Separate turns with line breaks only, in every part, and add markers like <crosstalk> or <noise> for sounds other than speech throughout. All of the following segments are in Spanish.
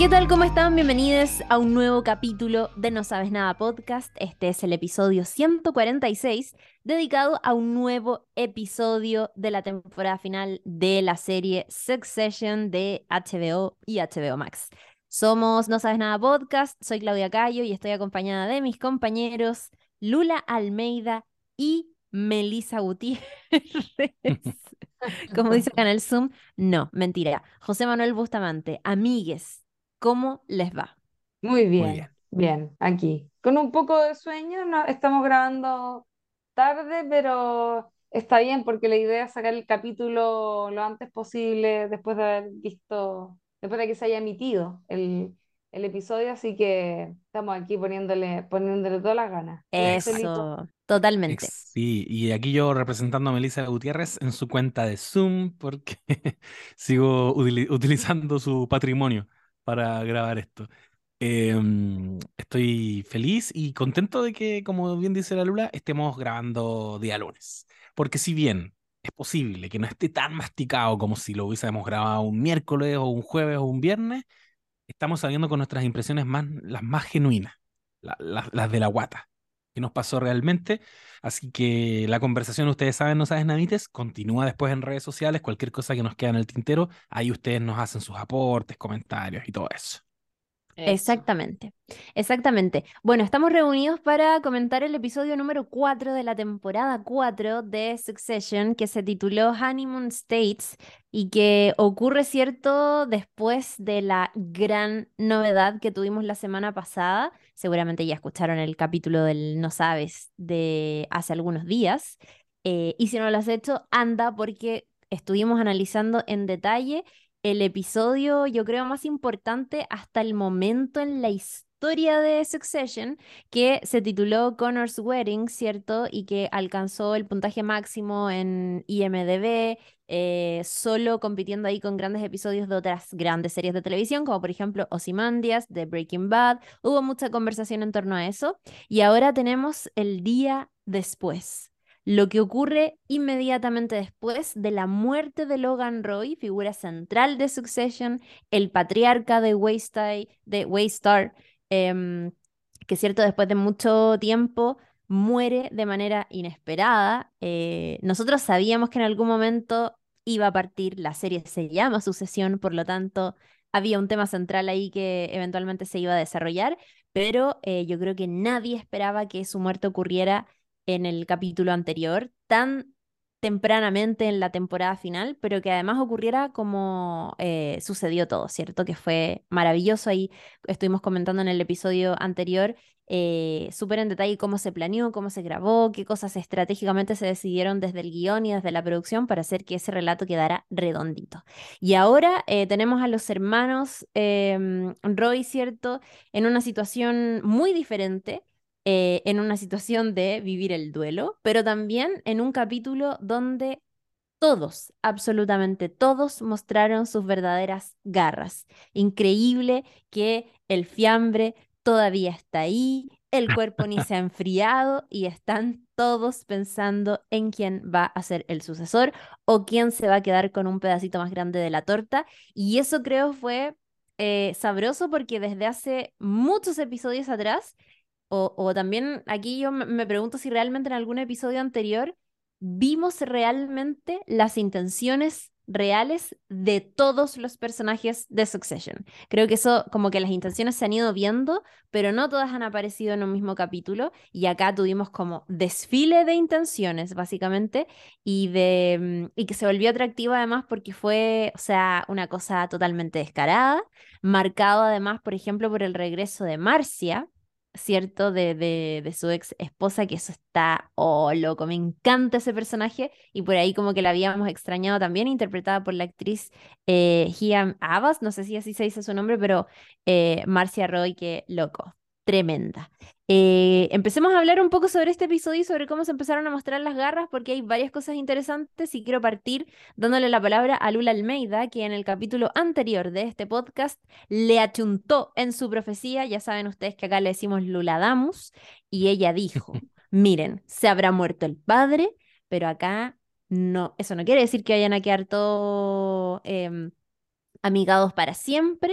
¿Qué tal? ¿Cómo están? Bienvenidos a un nuevo capítulo de No Sabes Nada Podcast. Este es el episodio 146, dedicado a un nuevo episodio de la temporada final de la serie Succession de HBO y HBO Max. Somos No Sabes Nada Podcast, soy Claudia Cayo y estoy acompañada de mis compañeros Lula Almeida y Melissa Gutiérrez. <laughs> Como dice Canal Zoom, no, mentira. José Manuel Bustamante, amigues, ¿cómo les va?
Muy bien,
Muy bien.
bien, aquí. Con un poco de sueño, no, estamos grabando tarde, pero está bien porque la idea es sacar el capítulo lo antes posible después de haber visto, después de que se haya emitido el, el episodio, así que estamos aquí poniéndole, poniéndole todas las ganas.
Eso, totalmente.
Ex- Sí, y aquí yo representando a Melissa Gutiérrez en su cuenta de Zoom porque <laughs> sigo utili- utilizando su patrimonio para grabar esto. Em, estoy feliz y contento de que, como bien dice la Lula, estemos grabando día lunes. Porque si bien es posible que no esté tan masticado como si lo hubiésemos grabado un miércoles o un jueves o un viernes, estamos saliendo con nuestras impresiones más, las más genuinas, la- la- las de la guata, que nos pasó realmente. Así que la conversación, ustedes saben, no saben nadites, continúa después en redes sociales, cualquier cosa que nos queda en el tintero, ahí ustedes nos hacen sus aportes, comentarios y todo eso.
Exactamente, exactamente. Bueno, estamos reunidos para comentar el episodio número 4 de la temporada 4 de Succession, que se tituló Honeymoon States y que ocurre, cierto, después de la gran novedad que tuvimos la semana pasada. Seguramente ya escucharon el capítulo del No Sabes de hace algunos días. Eh, y si no lo has hecho, anda porque estuvimos analizando en detalle el episodio, yo creo, más importante hasta el momento en la historia de Succession, que se tituló Connor's Wedding, ¿cierto? Y que alcanzó el puntaje máximo en IMDb, eh, solo compitiendo ahí con grandes episodios de otras grandes series de televisión, como por ejemplo Ozymandias, de Breaking Bad. Hubo mucha conversación en torno a eso. Y ahora tenemos el día después lo que ocurre inmediatamente después de la muerte de Logan Roy, figura central de Succession, el patriarca de Waystar, de Waystar em, que cierto, después de mucho tiempo muere de manera inesperada. Eh, nosotros sabíamos que en algún momento iba a partir, la serie se llama Sucesión, por lo tanto había un tema central ahí que eventualmente se iba a desarrollar, pero eh, yo creo que nadie esperaba que su muerte ocurriera en el capítulo anterior, tan tempranamente en la temporada final, pero que además ocurriera como eh, sucedió todo, ¿cierto? Que fue maravilloso. Ahí estuvimos comentando en el episodio anterior eh, súper en detalle cómo se planeó, cómo se grabó, qué cosas estratégicamente se decidieron desde el guion y desde la producción para hacer que ese relato quedara redondito. Y ahora eh, tenemos a los hermanos em, Roy, ¿cierto? En una situación muy diferente eh, en una situación de vivir el duelo, pero también en un capítulo donde todos, absolutamente todos, mostraron sus verdaderas garras. Increíble que el fiambre todavía está ahí, el cuerpo ni se ha enfriado y están todos pensando en quién va a ser el sucesor o quién se va a quedar con un pedacito más grande de la torta. Y eso creo fue eh, sabroso porque desde hace muchos episodios atrás o, también aquí yo me- pregunto si realmente en algún episodio anterior vimos realmente las intenciones reales de todos los personajes de Succession. Creo que eso, como que las intenciones se han ido viendo, pero no todas han aparecido en un mismo capítulo. Y acá tuvimos como desfile de intenciones, básicamente, y, mm, y que se volvió atractivo además porque fue, o sea, una cosa totalmente descarada, marcado además, por ejemplo, por el regreso de Marcia ¿cierto? De, de, de su ex esposa, que eso está, oh, loco, me encanta ese personaje, y por ahí como que la habíamos extrañado también, interpretada por la actriz eh, Abbas, no sé si así se dice su nombre, pero eh, Marcia Roy, que loco, tremenda. Eh, empecemos a hablar un poco sobre este episodio y sobre cómo se empezaron a mostrar las garras, porque hay varias cosas interesantes y quiero partir dándole la palabra a Lula Almeida, que en el capítulo anterior de este podcast le achuntó en su profecía, ya saben ustedes que acá le decimos Lula Damus, y ella dijo, <laughs> miren, se habrá muerto el padre, pero acá no, eso no quiere decir que vayan a quedar todos em, amigados para siempre.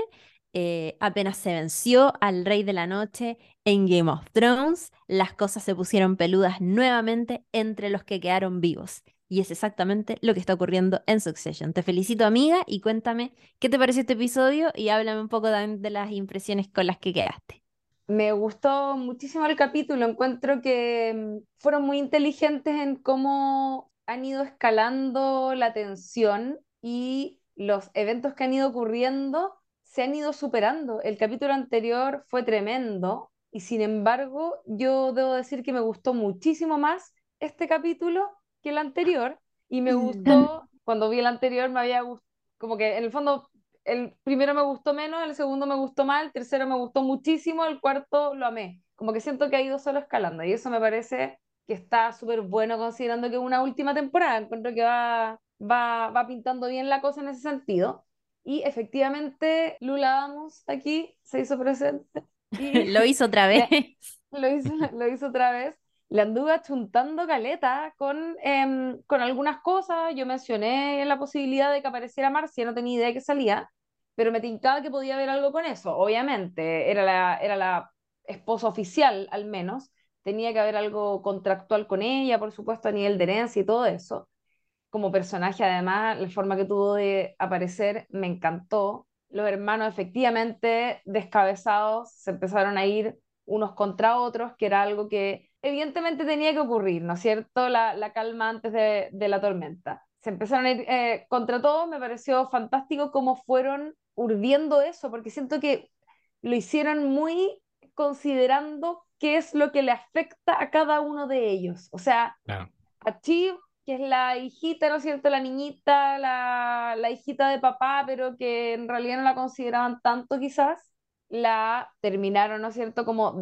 Eh, apenas se venció al Rey de la Noche en Game of Thrones, las cosas se pusieron peludas nuevamente entre los que quedaron vivos. Y es exactamente lo que está ocurriendo en Succession. Te felicito, amiga, y cuéntame qué te pareció este episodio y háblame un poco también de las impresiones con las que quedaste.
Me gustó muchísimo el capítulo, encuentro que mm, fueron muy inteligentes en cómo han ido escalando la tensión y los eventos que han ido ocurriendo se han ido superando. El capítulo anterior fue tremendo y sin embargo yo debo decir que me gustó muchísimo más este capítulo que el anterior y me gustó, cuando vi el anterior me había gustado, como que en el fondo el primero me gustó menos, el segundo me gustó más, el tercero me gustó muchísimo, el cuarto lo amé. Como que siento que ha ido solo escalando y eso me parece que está súper bueno considerando que es una última temporada. Encuentro que va, va, va pintando bien la cosa en ese sentido. Y efectivamente, Lula Vamos aquí se hizo presente. Y <laughs>
lo hizo otra <laughs> vez.
lo, hizo, <laughs> lo hizo otra vez. Le anduve achuntando caleta con, em, con algunas cosas. Yo mencioné la posibilidad de que apareciera Marcia, no tenía idea de que salía pero me tincaba que podía haber algo con eso, obviamente, era la, era la esposa oficial al menos, tenía que haber algo contractual con ella, por supuesto, a nivel de herencia y todo eso. Como personaje, además, la forma que tuvo de aparecer me encantó. Los hermanos, efectivamente, descabezados, se empezaron a ir unos contra otros, que era algo que evidentemente tenía que ocurrir, ¿no es cierto? La, la calma antes de, de, la tormenta. Se empezaron a ir eh, contra todos, me pareció fantástico cómo fueron urdiendo eso, porque siento que lo hicieron muy considerando qué es lo que le afecta a cada uno de ellos. O sea, a Chiv, que es la hijita, ¿no es cierto? La niñita, la, la hijita de papá, pero que en realidad no la consideraban tanto quizás, la terminaron, ¿no es cierto?, como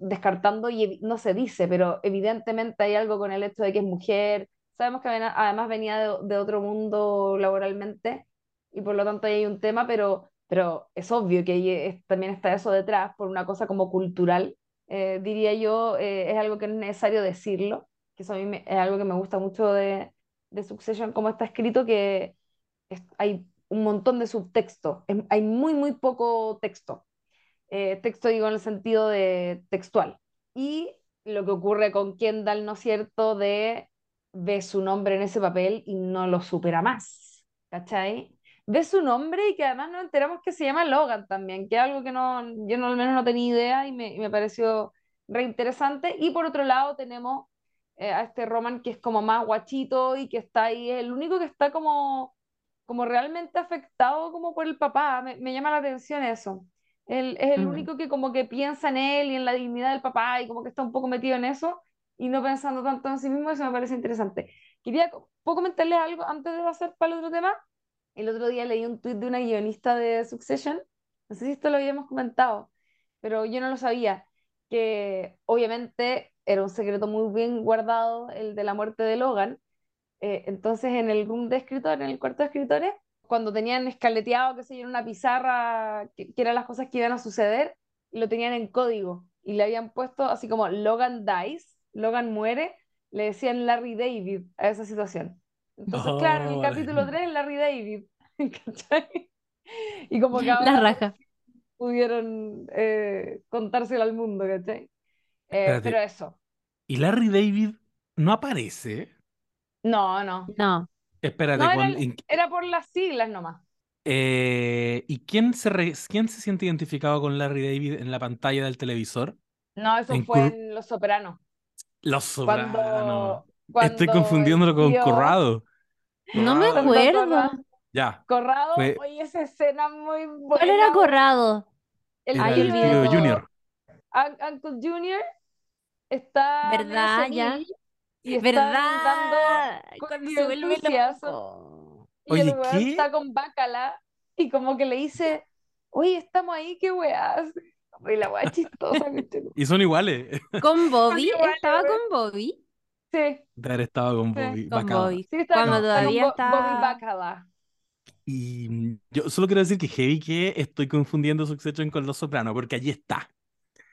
descartando y no se dice, pero evidentemente hay algo con el hecho de que es mujer. Sabemos que además venía de, de otro mundo laboralmente y por lo tanto ahí hay un tema, pero, pero es obvio que también está eso detrás por una cosa como cultural, eh, diría yo, eh, es algo que es necesario decirlo, eso a mí es algo que me gusta mucho de, de Succession, como está escrito, que hay un montón de subtexto, hay muy, muy poco texto. Eh, texto digo en el sentido de textual. Y lo que ocurre con Kendall, ¿no es cierto?, de ve su nombre en ese papel y no lo supera más, ¿cachai? de su nombre y que además nos enteramos que se llama Logan también, que es algo que no, yo no, al menos no tenía idea y me, me pareció reinteresante. Y por otro lado tenemos eh, a este Roman que es como más guachito y que está ahí, es el único que está como, como realmente afectado como por el papá, me, me llama la atención eso. Él es el mm. único que como que piensa en él y en la dignidad del papá y como que está un poco metido en eso y no pensando tanto en sí mismo, eso me parece interesante. Quería, ¿puedo comentarles algo antes de pasar para el otro tema? El otro día leí un tuit de una guionista de Succession, no sé si esto lo habíamos comentado, pero yo no lo sabía, que obviamente era un secreto muy bien guardado el de la muerte de Logan. Eh, entonces en el room de escritores, en el cuarto de escritores, cuando tenían escaleteado, que sé yo, en una pizarra, que, que eran las cosas que iban a suceder, lo tenían en código y le habían puesto así como Logan dies, Logan muere, le decían Larry David a esa situación. Entonces, claro, en el capítulo <laughs> 3, Larry David, <laughs> ¿cachai? Y como que ahora
La raja.
pudieron eh, contárselo al mundo, ¿cachai? Eh, pero eso.
¿Y Larry David no aparece?
No, no.
No.
Espérate,
No, era,
cuando-
el-
en-
era por las siglas nomás.
eh, ¿y quién se, re- quién se siente identificado con Larry David en la pantalla del televisor?
No, eso
En
fue
Cur-
en Los Sopranos.
Los Sopranos.
Cuando,
Estoy confundiéndolo con
tío-
Corrado.
No me acuerdo.
Corrado-
Ya,
Corrado,
Fue-
oye, esa escena muy buena.
¿Cuál era Corrado?
El
el
tío
Junior.
Un- Uncle Junior está
¿Verdad, ya?
y dando
¿Verdad?
con
Cuando
el
se vuelve loco.
y el
Oye,
weón
¿qué?
está con Bacala y como que le dice, oye, estamos ahí, qué weá. Y la weá chistosa. <laughs>
Y son iguales. <laughs>
¿Con Bobby?
iguales,
¿Estaba con Bobby?
Sí,
De haber estado con
Sí,
Bobby
Con
Bacala.
Bobby.
sí,
Cuando
con, con
todavía
Bo- Bobby Bacala.
Y yo solo quiero decir que heavy que estoy confundiendo Succession con Los Sopranos, porque allí está.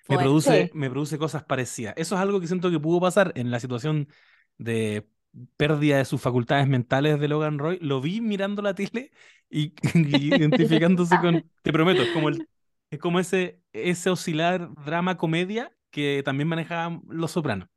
Me produce, me produce cosas parecidas. Eso es algo que siento que pudo pasar en la situación de pérdida de sus facultades mentales de Logan Roy. Lo vi mirando la tele y, <laughs> y <laughs> identificándose con, te prometo, es como el Es como ese, ese oscilar drama-comedia que también manejaban Los Sopranos.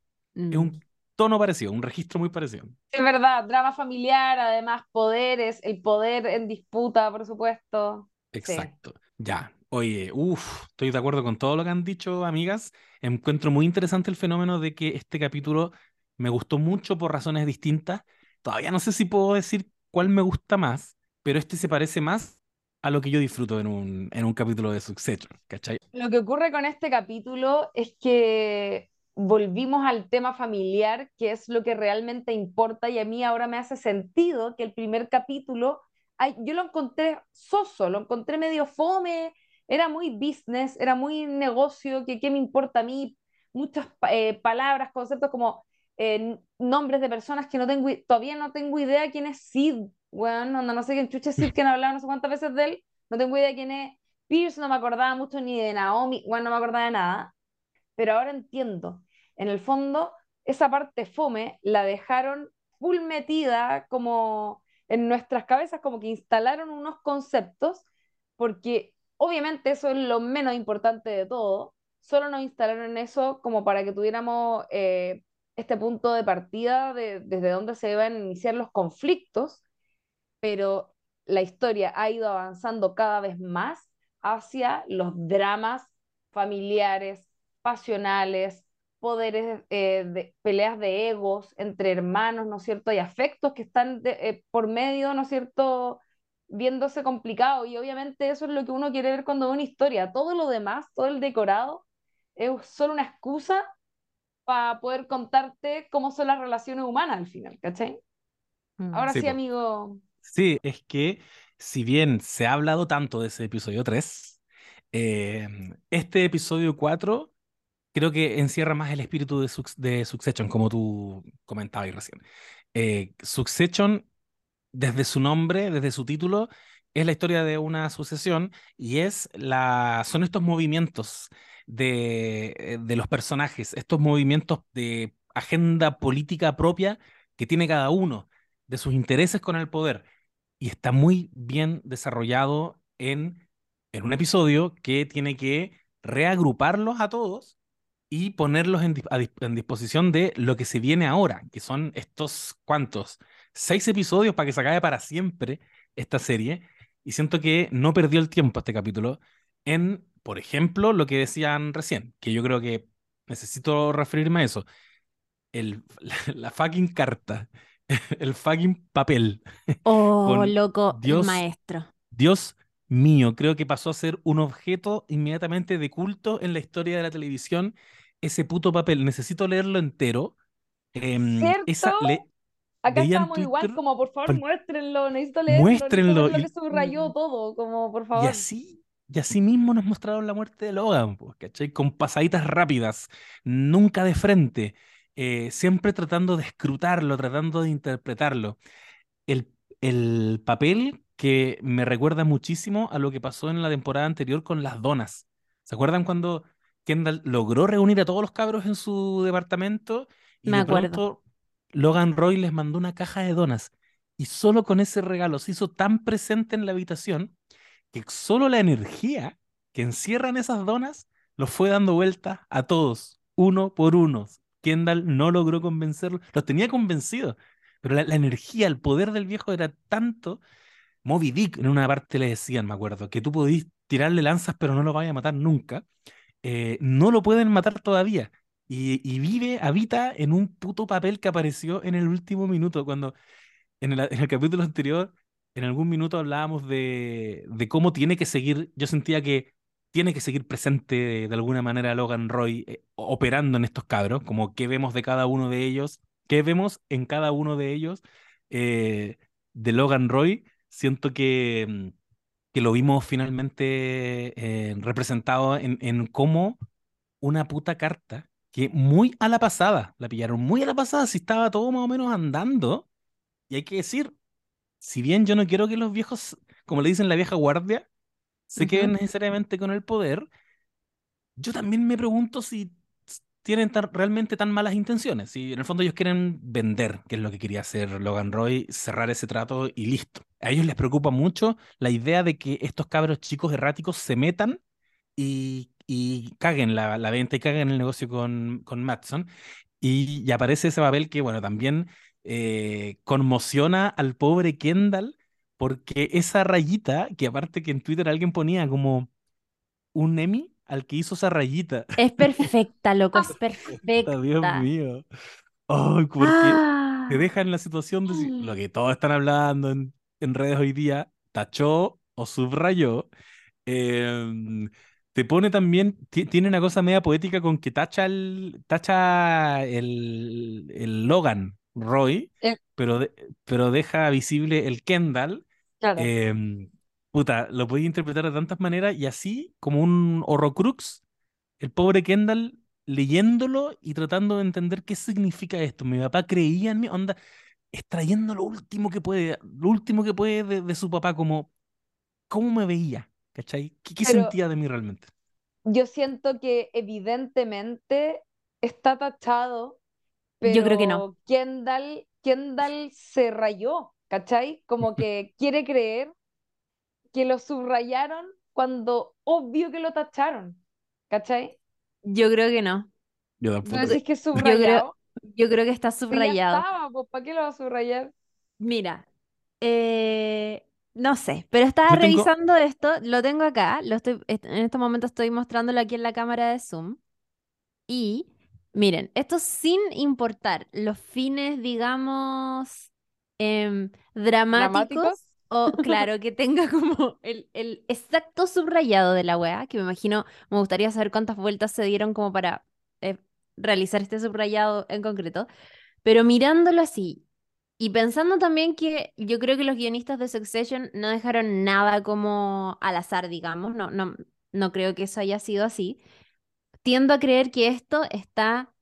Es
Mm.
un tono parecido, un registro muy parecido.
Es verdad, drama familiar, además poderes, el poder en disputa, por supuesto. Sí.
Exacto. Ya. Oye, uff, estoy de acuerdo con todo lo que han dicho, amigas. Encuentro muy interesante el fenómeno de que este capítulo me gustó mucho por razones distintas. Todavía no sé si puedo decir cuál me gusta más, pero este se parece más a lo que yo disfruto en un, en un capítulo de Succession, ¿cachai?
Lo que ocurre con este capítulo es que volvimos al tema familiar, que es lo que realmente importa, y a mí ahora me hace sentido que el primer capítulo, yo lo encontré soso, lo encontré medio fome, era muy business, era muy negocio, que qué me importa a mí, muchas eh, palabras, conceptos como eh, nombres de personas que no tengo, todavía no tengo idea quién es Sid, bueno, no, no sé quién chucha Sid, que han hablado no sé cuántas veces de él, no tengo idea quién es Pierce, no me acordaba mucho ni de Naomi, bueno, no me acordaba de nada, pero ahora entiendo. En el fondo, esa parte fome la dejaron full metida como en nuestras cabezas, como que instalaron unos conceptos, porque obviamente eso es lo menos importante de todo, solo nos instalaron eso como para que tuviéramos eh, este punto de partida de, desde donde se iban a iniciar los conflictos, pero la historia ha ido avanzando cada vez más hacia los dramas familiares, pasionales, poderes, eh, de, peleas de egos entre hermanos, ¿no es cierto? Hay afectos que están eh, por medio, ¿no es cierto? Viéndose complicado y obviamente eso es lo que uno quiere ver cuando ve una historia. Todo lo demás, todo el decorado, es solo una excusa para poder contarte cómo son las relaciones humanas al final, ¿cachai?
Mm.
Ahora
Sí,
amigo.
Sí, es que si bien se ha hablado tanto de ese episodio 3, eh, este episodio 4 creo que encierra más el espíritu de, de Succession, como tú comentabas recién. Eh, Succession, desde su nombre, desde su título, es la historia de una sucesión y es la, son estos movimientos de, eh, de los personajes, estos movimientos de agenda política propia que tiene cada uno, de sus intereses con el poder. Y está muy bien desarrollado en, en un episodio que tiene que reagruparlos a todos y ponerlos en, en disposición de lo que se viene ahora, que son estos, ¿cuántos? Seis episodios para que se acabe para siempre esta serie. Y siento que no perdió el tiempo este capítulo en, por ejemplo, lo que decían recién, que yo creo que necesito referirme a eso. El, la, <laughs> la fucking carta, <laughs> el fucking papel. <laughs>
Oh,
Con
loco,
Dios,
maestro.
Dios mío, creo que pasó a ser un objeto inmediatamente de culto en la historia de la televisión. Ese puto papel, necesito leerlo entero. Em, esa, le,
Acá estamos igual, como por favor muéstrenlo, necesito leerlo, necesito
muéstrenlo.
lo
Y,
que subrayó todo, como por
y
favor.
así, y así mismo nos mostraron la muerte de Logan, ¿cachai? Con pasaditas rápidas, nunca de frente, eh, siempre tratando de escrutarlo, tratando de interpretarlo. el, el papel que me recuerda muchísimo a lo que pasó en la temporada anterior con las donas. ¿Se acuerdan cuando Kendall logró reunir a todos los cabros en su departamento y
Me
de
acuerdo.
pronto Logan Roy les mandó una caja de donas? Y solo con ese regalo se hizo tan presente en la habitación que solo la energía que encierran esas donas los fue dando vueltas a todos, uno por uno. Kendall no logró convencerlos, los tenía convencidos, pero la, la energía, el poder del viejo era tanto. Moby Dick en una parte le decían, me acuerdo, que tú podís tirarle lanzas, pero no lo vayas a matar nunca. Eh, no lo pueden matar todavía. Y, vive, habita en un puto papel que apareció en el último minuto, cuando en el, capítulo anterior, en algún minuto hablábamos de, de cómo tiene que seguir, yo sentía que tiene que seguir presente de, de alguna manera Logan Roy eh, operando en estos cabros, como qué vemos de cada uno de ellos, qué vemos en cada uno de ellos eh, de Logan Roy. Siento que, mm, que lo vimos finalmente eh, representado en, en cómo una puta carta que muy a la pasada, la pillaron muy a la pasada, si estaba todo más o menos andando. Y hay que decir, si bien yo no quiero que los viejos, como le dicen la vieja guardia, se queden necesariamente con el poder, yo también me pregunto si tienen tan- realmente tan malas intenciones. Si en el fondo ellos quieren vender, que es lo que quería hacer Logan Roy, cerrar ese trato y listo. A ellos les preocupa mucho la idea de que estos cabros chicos erráticos se metan y, y caguen la, la venta y caguen el negocio con, con Matson. Y, y aparece ese papel que, bueno, también eh, conmociona al pobre Kendall porque esa rayita, que aparte que en Twitter alguien ponía como un Emmy al que hizo esa rayita.
Es perfecta, loco, es <laughs>
Puta, Dios
perfecta.
mío. Ay, porque te
Ah.
deja en la situación de lo que todos están hablando en, en redes hoy día, tachó o subrayó. em, te pone también, ti- tiene una cosa media poética con que tacha el, tacha el, el Logan Roy,
Eh.
pero, de- pero deja visible el Kendall.
Claro.
Em, puta, lo podía interpretar de tantas maneras y así, como un Horrocrux, el pobre Kendall leyéndolo y tratando de entender qué significa esto. Mi papá creía en mí, onda, extrayendo lo último que puede, lo último que puede de, de su papá, como cómo me veía, ¿cachai? ¿Qué, qué sentía de mí realmente?
Yo siento que evidentemente está tachado, pero
Yo creo que no.
Kendall, Kendall se rayó, ¿cachai? Como que <laughs> quiere creer que lo subrayaron cuando obvio que lo tacharon, ¿cachai?
Yo creo que no.
Yo
¿Tú
tampoco.
decís que es
creo-
subrayado?
Yo creo que está
Si ya
subrayado.
estaba, pues ¿para qué lo va a subrayar?
Mira, eh, no sé, pero estaba
Yo tengo-
revisando esto, lo tengo acá, lo estoy, est- en este momento estoy mostrándolo aquí en la cámara de Zoom. Y miren, esto sin importar los fines, digamos, em, dramáticos
¿Dramáticos?
o, <laughs> claro, que tenga como el, el exacto subrayado de la weá, que me imagino, me gustaría saber cuántas vueltas se dieron como para eh, realizar este subrayado en concreto. Pero mirándolo así y pensando también que yo creo que los guionistas de Succession no dejaron nada como al azar, digamos, no, no, no creo que eso haya sido así. Tiendo a creer que esto está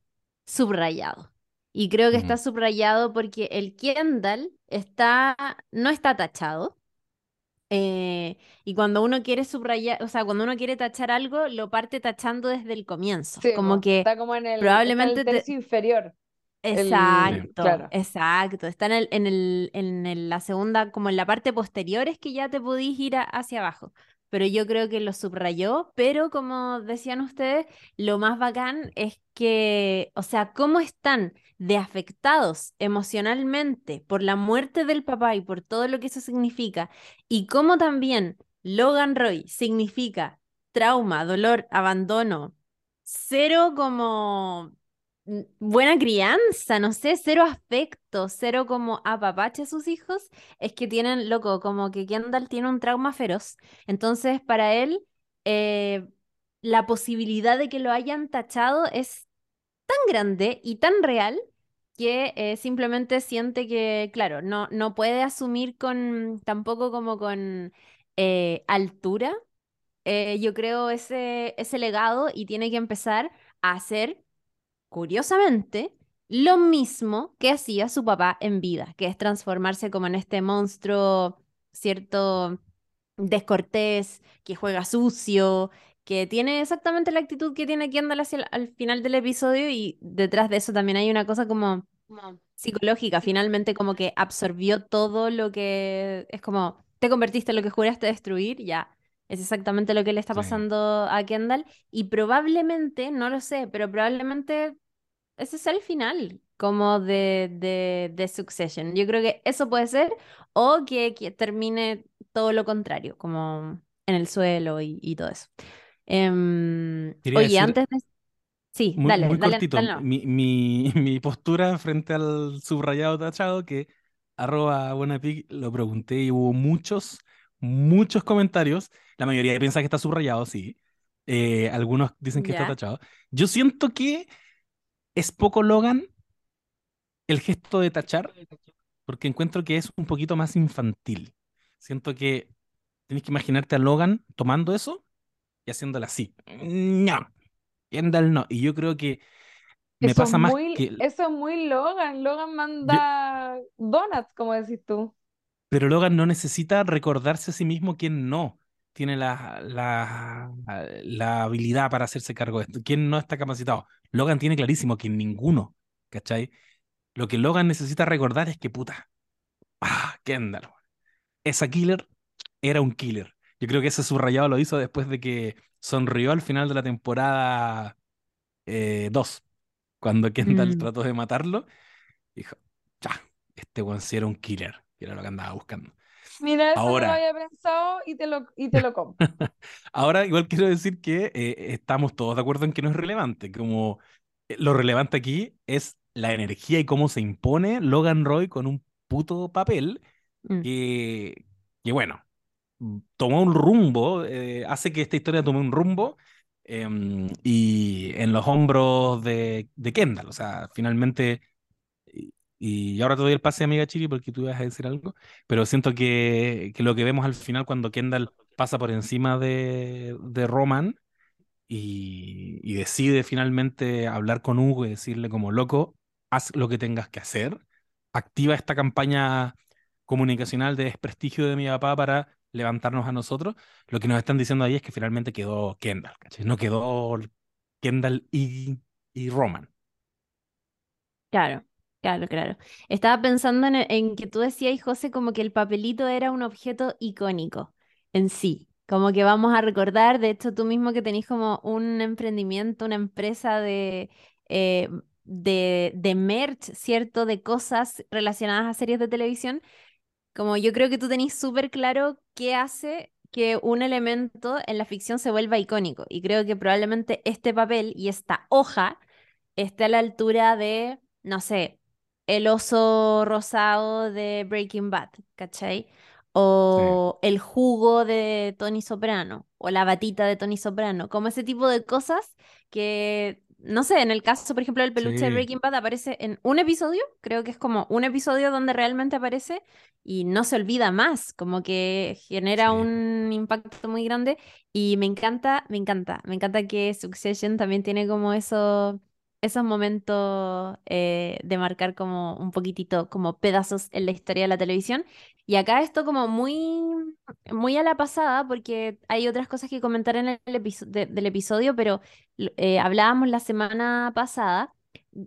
subrayado. Y creo que está subrayado porque el Kendall está, no está tachado. eh, y cuando uno quiere subrayar, o sea, cuando uno quiere tachar algo, lo parte tachando desde el comienzo.
Sí,
Como que
está como en el, en
probablemente
el
te-
tercio el-
Exacto,
claro.
exacto. Está en el, en el, en el- la segunda, como en la parte posterior es que ya te podís ir a- hacia abajo. Pero yo creo que lo subrayó, pero como decían ustedes, lo más bacán es que, o sea, cómo están de afectados emocionalmente por la muerte del papá y por todo lo que eso significa, y cómo también Logan Roy significa trauma, dolor, abandono, cero como buena crianza, no sé, cero afecto, cero como apapache a sus hijos, es que tienen, loco, como que Kendall tiene un trauma feroz. Entonces, para él, eh, la posibilidad de que lo hayan tachado es tan grande y tan real que eh, simplemente siente que, claro, no, no puede asumir con, tampoco como con eh, altura, yo creo, ese, ese legado y tiene que empezar a hacer curiosamente, lo mismo que hacía su papá en vida, que es transformarse como en este monstruo, cierto, descortés, que juega sucio, que tiene exactamente la actitud que tiene Kendall hacia el, al final del episodio y detrás de eso también hay una cosa como, como psicológica, finalmente como que absorbió todo lo que es como, te convertiste en lo que juraste destruir, ya. Es exactamente lo que le está
Sí.
pasando a Kendall y probablemente, no lo sé, pero probablemente ese es el final como de, de, de Succession. Yo creo que eso puede ser o que, que termine todo lo contrario, como en el suelo y, y todo eso. Em, oye,
decir
antes de... Sí,
Muy,
dale,
muy
dale,
cortito,
dale, no.
mi, mi, <laughs> mi postura frente al subrayado tachado, que arroba buenapig, lo pregunté y hubo muchos, muchos comentarios. La mayoría piensa que está subrayado, sí. Eh, algunos dicen que está tachado. Yo siento que es poco Logan el gesto de tachar, porque encuentro que es un poquito más infantil. Siento que tienes que imaginarte a Logan tomando eso y haciéndolo así. No, Kendall no. Y yo creo que me
Eso
pasa más que...
eso es muy Logan. Logan manda donuts, como decís tú.
Pero Logan no necesita recordarse a sí mismo quién no tiene la, la, la habilidad para hacerse cargo de esto, quién no está capacitado. Logan tiene clarísimo que ninguno, ¿cachai? Lo que Logan necesita recordar es que puta, ah, Kendall, esa killer era un killer. Yo creo que ese subrayado lo hizo después de que sonrió al final de la temporada 2, cuando Kendall
Mm.
trató de matarlo. Dijo, ya, este weón sí era un killer, que era lo que andaba buscando.
Mira, eso no lo
Ahora.
había pensado y te lo, y te lo compro. <laughs>
Ahora, igual quiero decir que eh, estamos todos de acuerdo en que no es relevante. Como eh, lo relevante aquí es la energía y cómo se impone Logan Roy con un puto papel
Mm.
que, que bueno, tomó un rumbo, eh, hace que esta historia tome un rumbo em, y en los hombros de, de Kendall. O sea, finalmente, y, ahora te doy el pase, amiga Chiri, porque tú ibas a decir algo, pero siento que, que lo que vemos al final cuando Kendall pasa por encima de, de Roman y, decide finalmente hablar con Hugo y decirle como loco, haz lo que tengas que hacer, activa esta campaña comunicacional de desprestigio de mi papá para levantarnos a nosotros, lo que nos están diciendo ahí es que finalmente quedó Kendall. No quedó Kendall y, y Roman.
Claro, claro, claro. Estaba pensando en, que tú decías, José, como que el papelito era un objeto icónico en sí. Como que vamos a recordar, de hecho, tú mismo que tenés como un emprendimiento, una empresa de, eh, de, de merch, ¿cierto? De cosas relacionadas a series de televisión. Como yo creo que tú tenés súper claro qué hace que un elemento en la ficción se vuelva icónico. Y creo que probablemente este papel y esta hoja esté a la altura de, no sé, el oso rosado de Breaking Bad, ¿cachai? O el jugo de Tony Soprano, o la batita de Tony Soprano, como ese tipo de cosas que, no sé, en el caso, por ejemplo, del peluche de. Breaking Bad aparece en un episodio, creo que es como un episodio donde realmente aparece y no se olvida más, como que genera
Sí.
un impacto muy grande y me encanta, me encanta, me encanta que Succession también tiene como eso, esos momentos eh, de marcar como un poquitito, como pedazos en la historia de la televisión. Y acá esto como muy, muy a la pasada, porque hay otras cosas que comentar en el episo- de- del episodio, pero eh, hablábamos la semana pasada,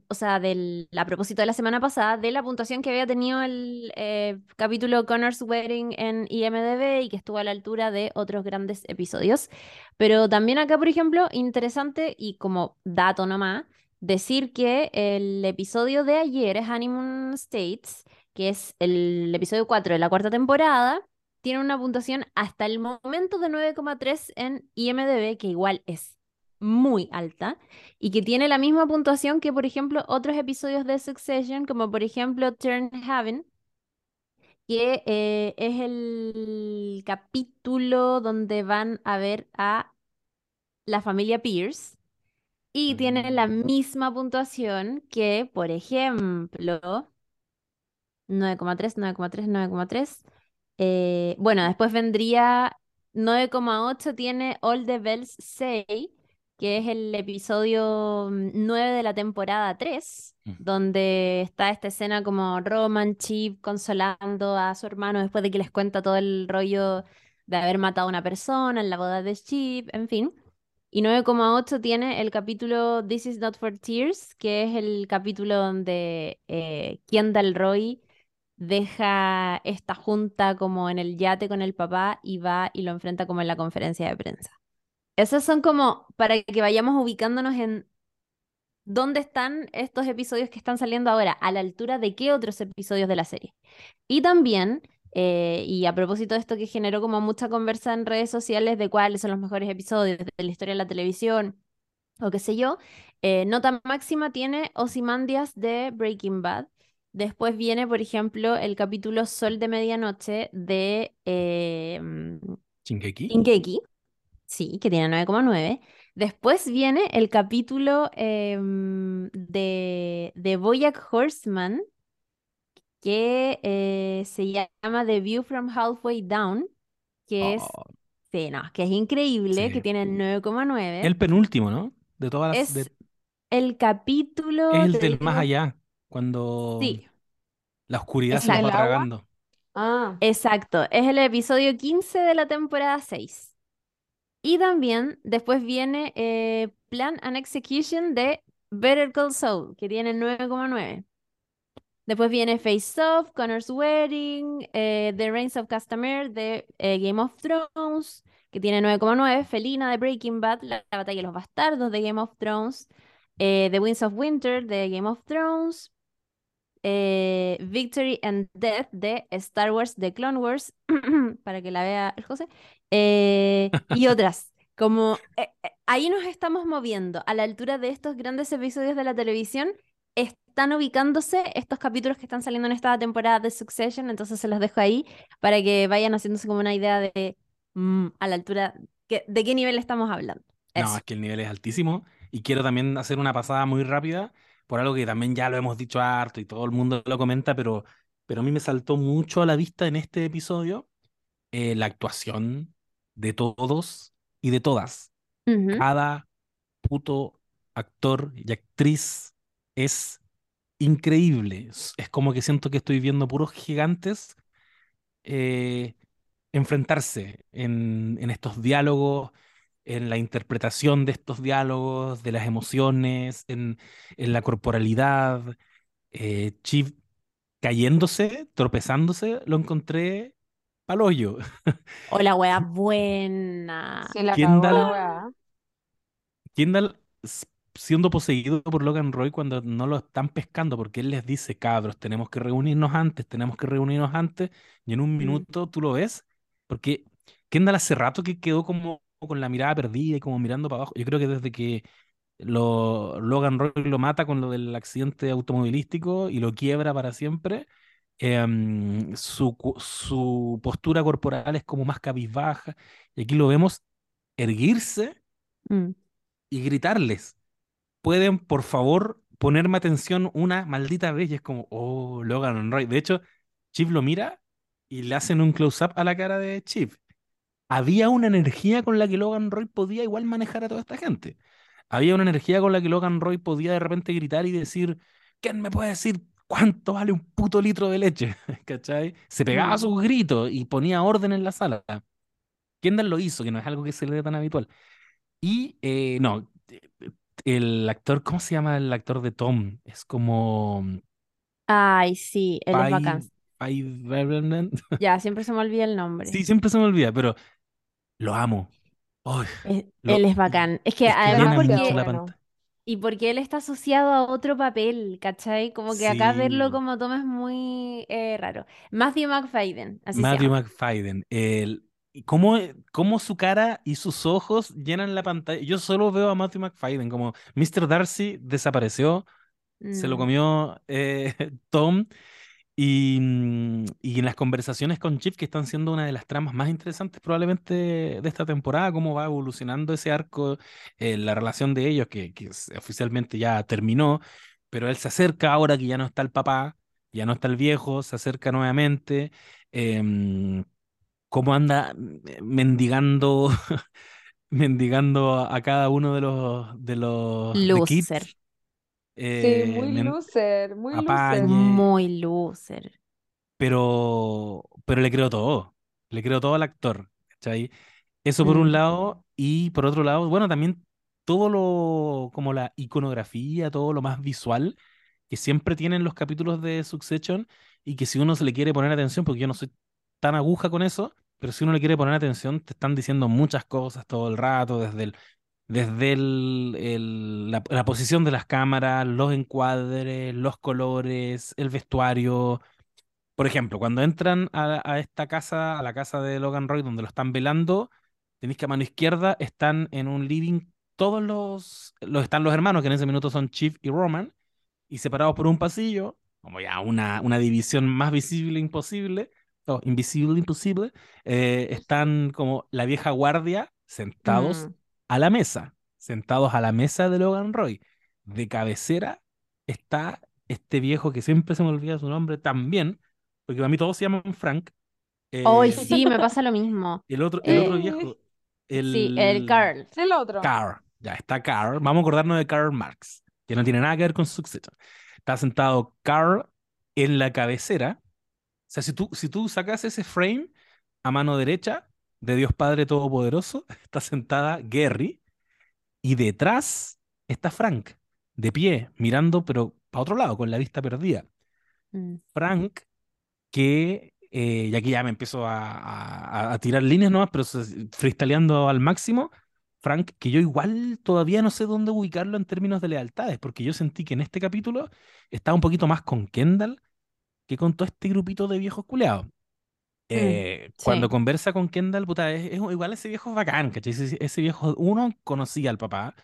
o sea, del, a propósito de la semana pasada, de la puntuación que había tenido el eh, capítulo Connor's Wedding en IMDb y que estuvo a la altura de otros grandes episodios. Pero también acá, por ejemplo, interesante y como dato nomás, decir que el episodio de ayer es Honeymoon States, que es el episodio 4 de la cuarta temporada, tiene una puntuación hasta el momento de 9,3 en IMDb, que igual es muy alta, y que tiene la misma puntuación que, por ejemplo, otros episodios de Succession, como por ejemplo Turn Heaven, que eh, es el capítulo donde van a ver a la familia Pierce y tiene la
Mm.
misma puntuación que, por ejemplo, 9,3, 9,3, 9,3. Eh, bueno, después vendría 9,8 tiene All the Bells Say, que es el episodio mm, 9 de la temporada 3,
Mm.
donde está esta escena como Roman Chip consolando a su hermano después de que les cuenta todo el rollo de haber matado a una persona en la boda de Chip, en fin. Y 9,8 tiene el capítulo This is not for tears, que es el capítulo donde eh, Kendall Roy deja esta junta como en el yate con el papá y va y lo enfrenta como en la conferencia de prensa. Esos son como para que vayamos ubicándonos en dónde están estos episodios que están saliendo ahora, a la altura de qué otros episodios de la serie. Y también, eh, y a propósito de esto que generó como mucha conversa en redes sociales de cuáles son los mejores episodios de la historia de la televisión o qué sé yo, eh, nota máxima tiene Ozymandias de Breaking Bad. Después viene, por ejemplo, el capítulo Sol de Medianoche de eh, mm,
Shingeki.
Shingeki, sí, que tiene 9,9. Después viene el capítulo em, de, de BoJack Horseman, que eh, se llama The View from Halfway Down, que es,
Oh,
sí, no, que es increíble, que tiene 9,9.
El penúltimo, ¿no? De todas las. de-
Es el capítulo,
es el del más allá, cuando
sí,
la oscuridad se va tragando.
Ah,
Exacto, es el episodio 15 de la temporada 6. Y también después viene eh, Plan and Execution de Better Call Saul, que tiene 9,9. Después viene Face Off, Connor's Wedding, eh, The Reigns of Castamere de eh, Game of Thrones, que tiene 9,9, Felina de Breaking Bad, la, la Batalla de los Bastardos de Game of Thrones, eh, The Winds of Winter de Game of Thrones, Victory and Death de Star Wars The Clone Wars, <clears throat> para que la vea el José, y <laughs> otras. Como ahí nos estamos moviendo a la altura de estos grandes episodios de la televisión. Están ubicándose estos capítulos que están saliendo en esta temporada de Succession, entonces se los dejo ahí para que vayan haciéndose como una idea de mm, a la altura que- de qué nivel estamos hablando.
No, es que el nivel es altísimo. Y quiero también hacer una pasada muy rápida por algo que también ya lo hemos dicho harto y todo el mundo lo comenta, pero, pero a mí me saltó mucho a la vista en este episodio eh, la actuación de todos y de todas. Cada puto actor y actriz es increíble. Es es como que siento que estoy viendo puros gigantes eh, enfrentarse en, en estos diálogos, en la interpretación de estos diálogos, de las emociones, en, en la corporalidad. Eh, Chief cayéndose, tropezándose, lo encontré pal hoyo. <laughs>
O la wea buena.
Sí, la
Kendall,
weá.
Kendall siendo poseído por Logan Roy cuando no lo están pescando, porque él les dice, cabros, tenemos que reunirnos antes, tenemos que reunirnos antes, y en un
Mm.
minuto tú lo ves, porque Kendall hace rato que quedó como con la mirada perdida y como mirando para abajo. Yo creo que desde que lo, Logan Roy lo mata con lo del accidente automovilístico y lo quiebra para siempre, em, su, su postura corporal es como más cabizbaja, y aquí lo vemos erguirse
Mm.
y gritarles pueden, por favor, ponerme atención una maldita vez. Y es como, oh, Logan Roy. De hecho, Chief lo mira y le hacen un close-up a la cara de Chief. Había una energía con la que Logan Roy podía igual manejar a toda esta gente. Había una energía con la que Logan Roy podía de repente gritar y decir, ¿quién me puede decir cuánto vale un puto litro de leche? <laughs> ¿Cachai? Se pegaba
Mm.
sus gritos y ponía orden en la sala. Kendall lo hizo, que no es algo que se le dé tan habitual. Y eh, no, el actor, ¿cómo se llama el actor de Tom? Es como
Ay, sí, él es bacán.
Pai, <laughs>
Ya, siempre se me olvida el nombre.
Sí, siempre se me olvida, pero lo amo. Ay,
Es-
lo-
él es bacán. Es que
es que
además porque,
bueno.
y porque él está asociado a otro papel, ¿cachai? Como que acá verlo como Tom es muy eh, raro. Matthew McFadden, así se
Matthew
llama.
McFadden. El, cómo, cómo su cara y sus ojos llenan la pantalla. Yo solo veo a Matthew McFadden como Mr. Darcy desapareció, se lo
Mm.
comió eh, <laughs> Tom. Y, mm, y en las conversaciones con Chip, que están siendo una de las tramas más interesantes probablemente de esta temporada, cómo va evolucionando ese arco, eh, la relación de ellos, que, que oficialmente ya terminó, pero él se acerca ahora que ya no está el papá, ya no está el viejo, se acerca nuevamente, em, cómo anda mm, mendigando, <laughs> mendigando a, a cada uno de los, de los
Loser.
Sí,
eh,
muy loser, muy loser.
apañe,
Muy loser.
pero, pero le creo todo, le creo todo al actor, ¿cachai? Eso por un
Mm.
lado, y por otro lado, bueno, también todo lo, como la iconografía, todo lo más visual que siempre tienen los capítulos de Succession y que si uno se le quiere poner atención, porque yo no soy tan aguja con eso, pero si uno le quiere poner atención, te están diciendo muchas cosas todo el rato, desde el, desde el, la, posición de las cámaras, los encuadres, los colores, el vestuario. Por ejemplo, cuando entran a, a esta casa, a la casa de Logan Roy, donde lo están velando, tenéis que a mano izquierda están en un living todos los, los están los hermanos, que en ese minuto son Chief y Roman, y separados por un pasillo, como ya una, una división más visible imposible, o invisible imposible, eh, están como la vieja guardia sentados
Mm.
a la mesa, sentados a la mesa de Logan Roy. De cabecera está este viejo que siempre se me olvida su nombre también, porque para mí todos se llaman Frank.
Hoy
eh,
sí, me pasa lo mismo.
el otro, el otro
Eh,
viejo,
Sí, el
el
Carl.
El otro.
Carl, ya está Carl. Vamos a acordarnos de Karl Marx, que no tiene nada que ver con Succession. Está sentado Carl en la cabecera. O sea, si tú, si tú sacas ese frame a mano derecha de Dios Padre Todopoderoso, <laughs> está sentada Gary y detrás está Frank, de pie, mirando, pero para otro lado, con la vista perdida.
Mm,
Frank, que, eh, y aquí ya me empiezo a, a- a tirar líneas nomás, pero freestyleando al máximo, Frank, que yo igual todavía no sé dónde ubicarlo en términos de lealtades, porque yo sentí que en este capítulo estaba un poquito más con Kendall que con todo este grupito de viejos culeados.
mm,
Eh, cuando
sí.
conversa con Kendall, puta, es, es- igual ese viejo es bacán, ¿cachai? Ese, ese viejo, uno conocía al papá,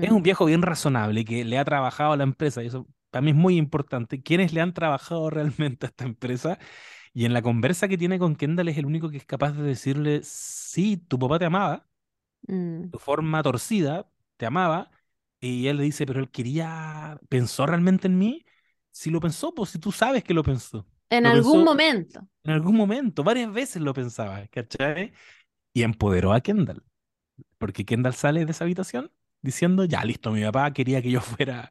es
Mm,
un viejo bien razonable que le ha trabajado a la empresa, y eso para mí es muy importante. ¿Quiénes le han trabajado <laughs> realmente a esta empresa? Y en la conversa que tiene con Kendall es el único que es capaz de decirle, sí, tu papá te amaba,
mm.
tu forma torcida te amaba, y él le dice, pero él quería, ¿pensó realmente en mí? Si lo pensó, pues si tú sabes que lo pensó.
En
Lo
algún
pensó
momento.
en algún momento, varias veces lo pensaba, ¿cachai? Y empoderó a Kendall, porque Kendall sale de esa habitación diciendo, ya, listo, mi papá quería que yo fuera,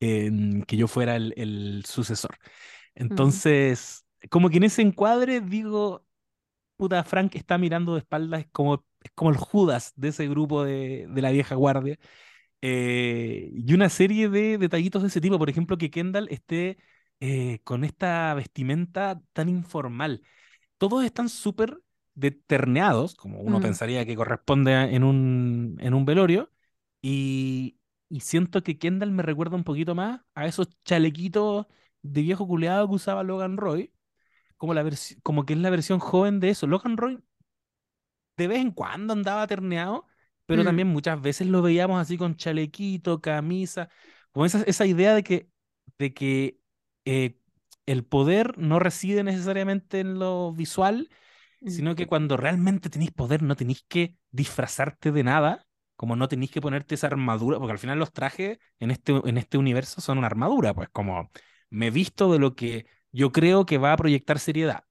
que yo fuera el, el sucesor. Entonces, como que en ese encuadre digo, puta, Frank está mirando de espaldas, es como, es como el Judas de ese grupo de, de la vieja guardia. Eh, y una serie de detallitos de ese tipo, por ejemplo, que Kendall esté eh, con esta vestimenta tan informal. Todos están súper deterneados, como uno
mm,
pensaría que corresponde a- en un, en un velorio, y, y siento que Kendall me recuerda un poquito más a esos chalequitos de viejo culeado que usaba Logan Roy, como, la como que es la versión joven de eso. Logan Roy de vez en cuando andaba terneado, pero
mm,
también muchas veces lo veíamos así con chalequito, camisa, como esa, esa idea de que, de que eh, el poder no reside necesariamente en lo visual,
mm,
sino que cuando realmente tenéis poder no tenéis que disfrazarte de nada, como no tenéis que ponerte esa armadura, porque al final los trajes en este, en este universo son una armadura, pues como me visto de lo que yo creo que va a proyectar seriedad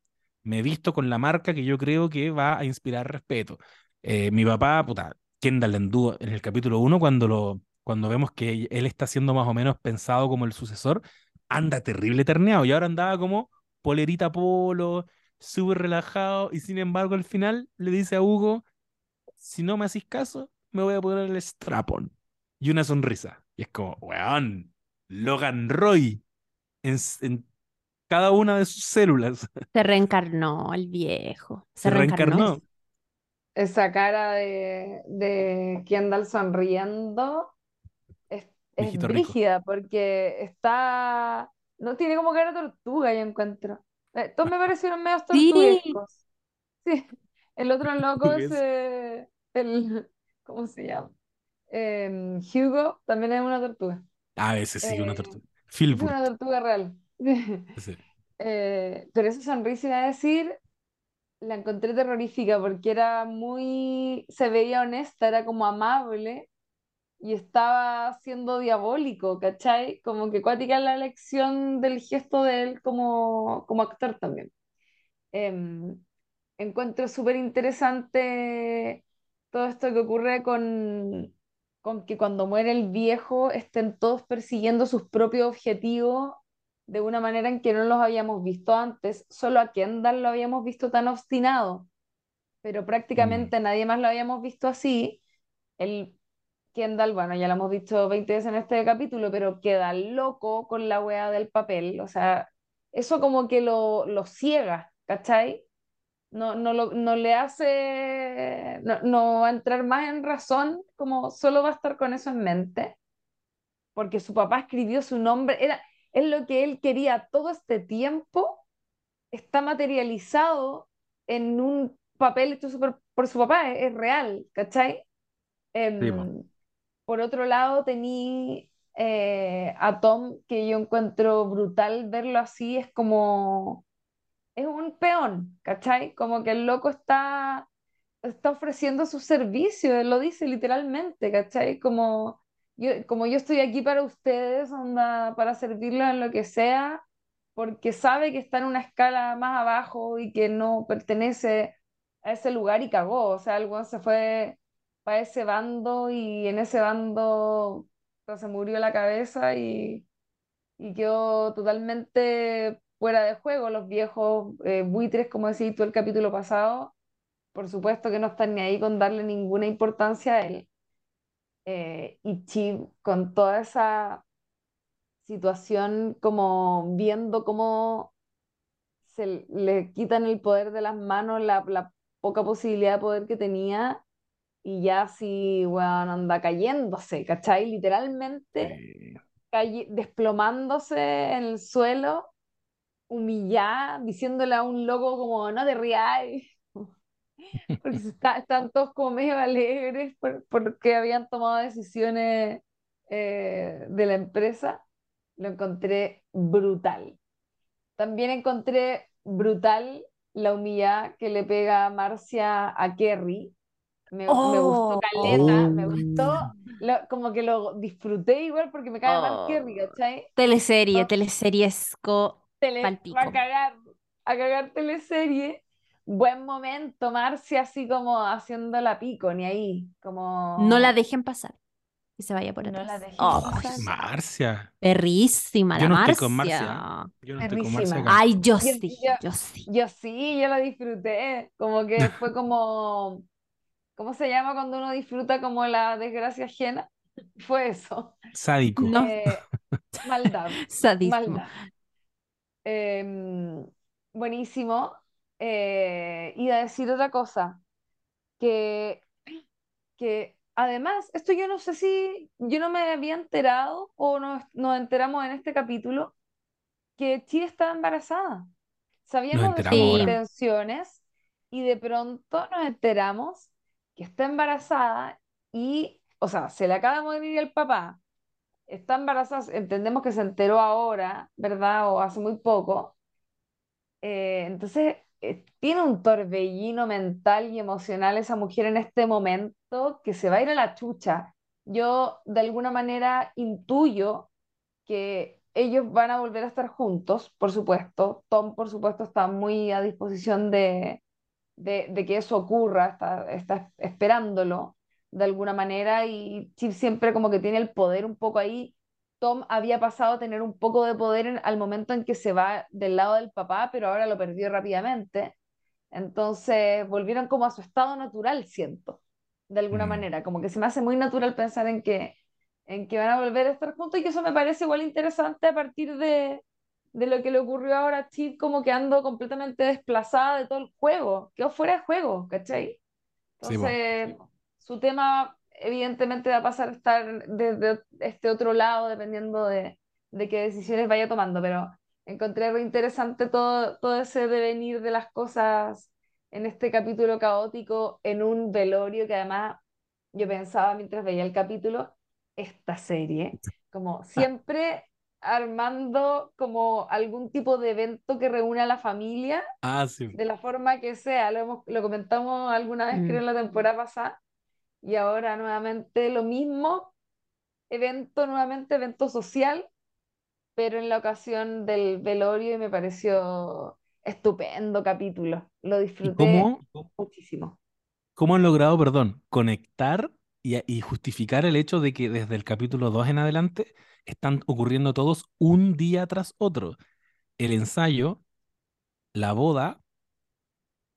me he visto con la marca que yo creo que va a inspirar respeto. Eh, mi papá, puta, Kendall en el capítulo uno cuando, lo, cuando vemos que él está siendo más o menos pensado como el sucesor, anda terrible terneado y ahora andaba como polerita polo, súper relajado y sin embargo al final le dice a Hugo, si no me hacís caso, me voy a poner el strapon y una sonrisa. Y es como, weón, Logan Roy en, cada una de sus células
Se reencarnó el viejo. Se
se
reencarnó.
reencarnó.
Esa cara de, de Kendall sonriendo es, es brígida porque está. No tiene como cara tortuga, yo encuentro. Eh, todos me parecieron medio
Sí,
tortuguescos. Sí. El otro loco es eh, el. <laughs> ¿Cómo se llama? Em, Hugo también es una tortuga.
A veces sí, una
Eh,
tortuga.
es
Filburt.
una tortuga real. <laughs>
ese.
Eh, pero esa sonrisa iba a decir, la encontré terrorífica porque era muy, se veía honesta, era como amable y estaba siendo diabólico, ¿cachai? Como que cuática la lección del gesto de él como, como actor también. Em, encuentro súper interesante todo esto que ocurre con, con que cuando muere el viejo estén todos persiguiendo sus propios objetivos de una manera en que no los habíamos visto antes. Solo a Kendall lo habíamos visto tan obstinado, pero
Mm.
prácticamente nadie más lo habíamos visto así. El Kendall, bueno, ya lo hemos visto 20 veces en este capítulo, pero queda loco con la wea del papel. O sea, eso como que lo, lo ciega, ¿cachai? no, no, lo- no le hace, no, no va a entrar más en razón, como solo va a estar con eso en mente, porque su papá escribió su nombre, era, es lo que él quería todo este tiempo, está materializado en un papel hecho por su papá, es, es real, ¿cachai?
Sí.
Em, por otro lado, tení eh, a Tom, que yo encuentro brutal verlo así, es como es un peón, ¿cachai? Como que el loco está, está ofreciendo su servicio, él lo dice literalmente, ¿cachai? Como yo, como yo estoy aquí para ustedes, onda, para servirles en lo que sea, porque sabe que está en una escala más abajo y que no pertenece a ese lugar y cagó, o sea, weón se fue para ese bando y en ese bando se murió la cabeza y y quedó totalmente fuera de juego. Los viejos eh, buitres, como decís tú el capítulo pasado, por supuesto que no están ni ahí con darle ninguna importancia a él. Eh, y Chip, con toda esa situación como viendo cómo se le quitan el poder de las manos, la, la poca posibilidad de poder que tenía y ya así, bueno, anda cayéndose, ¿cachai? Literalmente
Sí.
desplomándose en el suelo, humillada, diciéndole a un loco como, no te rías, <laughs> porque está- están todos como medio alegres por- porque habían tomado decisiones eh, de la empresa. Lo encontré brutal. También encontré brutal la humillada que le pega Marcia a Kerry. Me, me gustó
Oh,
caleta, me gustó,
Oh.
lo- como que lo disfruté igual porque me cae mal Kerry,
oh.
¿cachai?
Teleserie, teleseriesco
tele, a cagar, a cagar teleserie. Buen momento, Marcia así como haciendo la pico, ni ahí,
No la
como
dejen pasar, que se vaya por
no la
atrás.
dejen
Oh,
pasar.
Marcia.
perrísima
Yo
la
no estoy con Marcia. Yo no estoy con Marcia
Perrísima.
acá.
Ay, yo
Yo,
sí,
yo,
yo sí.
yo sí, yo la disfruté, como que <laughs> fue como, ¿cómo se llama cuando uno disfruta como la desgracia ajena? Fue eso,
Sádico.
No,
eh, maldad, <laughs>
sadismo.
maldad. Em, buenísimo. Eh, iba a decir otra cosa, que, que además, esto yo no sé si yo no me había enterado o nos, nos enteramos en este capítulo, que Chi estaba embarazada. Sabíamos de sus intenciones y de pronto nos enteramos que está embarazada y, o sea, se le acaba de morir el papá, está embarazada, entendemos que se enteró ahora, ¿verdad? O hace muy poco. Eh, entonces, eh, tiene un torbellino mental y emocional esa mujer en este momento que se va a ir a la chucha. Yo, de alguna manera, intuyo que ellos van a volver a estar juntos, por supuesto. Tom, por supuesto, está muy a disposición de, de, de que eso ocurra, está, está esperándolo de alguna manera y Chip siempre como que tiene el poder un poco ahí. Tom había pasado a tener un poco de poder en- al momento en que se va del lado del papá, pero ahora lo perdió rápidamente. Entonces volvieron como a su estado natural, siento, de alguna
Mm.
manera. Como que se me hace muy natural pensar en que, en que van a volver a estar juntos y que eso me parece igual interesante a partir de, de lo que le ocurrió ahora a Chip, como que ando completamente desplazada de todo el juego, quedó fuera de juego, ¿cachai?
Sí, po.
Entonces, su tema evidentemente va a pasar a estar desde este otro lado, dependiendo de, de qué decisiones vaya tomando, pero encontré re interesante todo, todo ese devenir de las cosas en este capítulo caótico, en un velorio que además yo pensaba mientras veía el capítulo, esta serie, como
Ah,
siempre armando como algún tipo de evento que reúna a la familia
ah, sí.
de la forma que sea, lo, hemos- lo comentamos alguna vez, creo,
Mm.
en la temporada pasada, y ahora nuevamente lo mismo, evento, nuevamente evento social, pero en la ocasión del velorio y me pareció estupendo capítulo, lo
¿Y
disfruté
cómo,
muchísimo.
cómo han logrado, perdón, conectar y, y justificar el hecho de que desde el capítulo 2 en adelante están ocurriendo todos un día tras otro? El ensayo, la boda,